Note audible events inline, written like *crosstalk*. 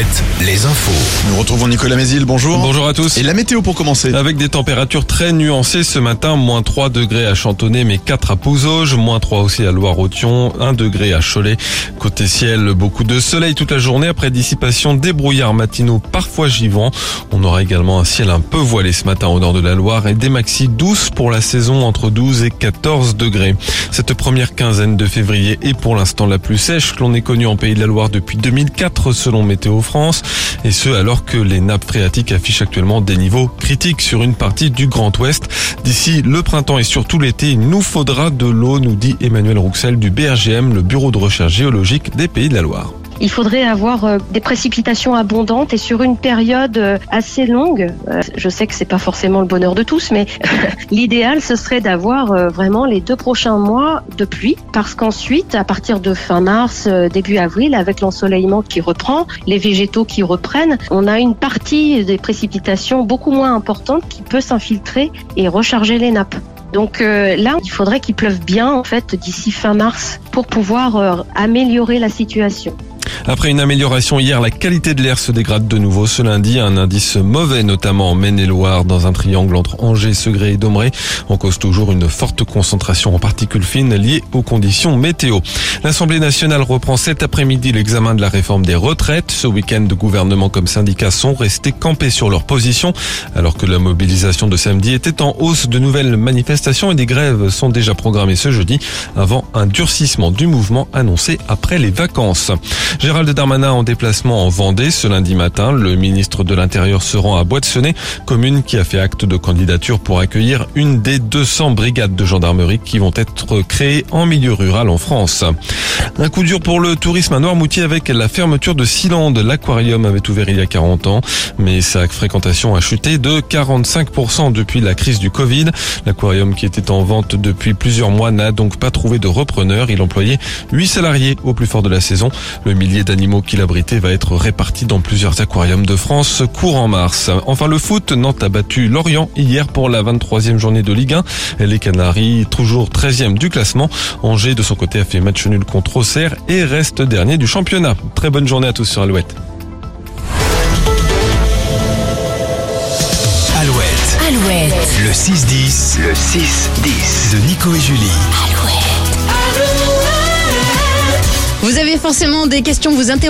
Alouette, les infos. Nous retrouvons Nicolas Mézil, bonjour. Bonjour à tous. Et la météo pour commencer Avec des températures très nuancées ce matin, moins 3 degrés à Chantonnay, mais 4 à Pouzauges, moins 3 aussi à Loire-Othion, 1 degré à Cholet. Côté ciel, beaucoup de soleil toute la journée après dissipation des brouillards matinaux parfois givants. On aura également un ciel un peu voilé ce matin au nord de la Loire et des maxi douces pour la saison entre 12 et 14 degrés. Cette première quinzaine de février est pour l'instant la plus sèche que l'on ait connue en Pays de la Loire depuis 2004 selon Météo France, et ce alors que les nappes phréatiques affichent actuellement des niveaux critiques sur une partie du Grand Ouest. D'ici le printemps et surtout l'été, il nous faudra de l'eau, nous dit Emmanuel Rouxel du BRGM, le Bureau de recherche géologique des Pays de la Loire. Il faudrait avoir euh, des précipitations abondantes et sur une période euh, assez longue. Euh, Je sais que c'est pas forcément le bonheur de tous, mais *laughs* l'idéal ce serait d'avoir vraiment les deux prochains mois de pluie, parce qu'ensuite, à partir de fin mars, début avril, avec l'ensoleillement qui reprend, les végétaux qui reprennent, on a une partie des précipitations beaucoup moins importante qui peut s'infiltrer et recharger les nappes. Donc là, il faudrait qu'il pleuve bien en fait d'ici fin mars pour pouvoir améliorer la situation. Après une amélioration hier, la qualité de l'air se dégrade de nouveau ce lundi. Un indice mauvais, notamment en Maine-et-Loire, dans un triangle entre Angers, Segré et Domré. On cause toujours une forte concentration en particules fines liées aux conditions météo. L'Assemblée nationale reprend cet après-midi l'examen de la réforme des retraites. Ce week-end, gouvernement comme syndicats sont restés campés sur leur position, alors que la mobilisation de samedi était en hausse. De nouvelles manifestations et des grèves sont déjà programmées ce jeudi, avant un durcissement du mouvement annoncé après les vacances. Gérald Darmanin en déplacement en Vendée ce lundi matin. Le ministre de l'Intérieur se rend à Boîte-Sené, commune qui a fait acte de candidature pour accueillir une des 200 brigades de gendarmerie qui vont être créées en milieu rural en France. Un coup dur pour le tourisme à Noirmoutier avec la fermeture de Sealand. L'aquarium avait ouvert il y a 40 ans, mais sa fréquentation a chuté de 45% depuis la crise du Covid. L'aquarium qui était en vente depuis plusieurs mois n'a donc pas trouvé de repreneur. Il employait 8 salariés au plus fort de la saison. Le millier d'animaux qu'il abritait va être réparti dans plusieurs aquariums de France courant mars. Enfin le foot, Nantes a battu Lorient hier pour la 23e journée de Ligue 1. Les Canaries, toujours 13e du classement. Angers de son côté a fait match nul contre Auxerre et reste dernier du championnat. Très bonne journée à tous sur Alouette. Alouette, Alouette, le 6-10, le 6-10 de Nico et Julie. Vous forcément des questions, vous interrogez.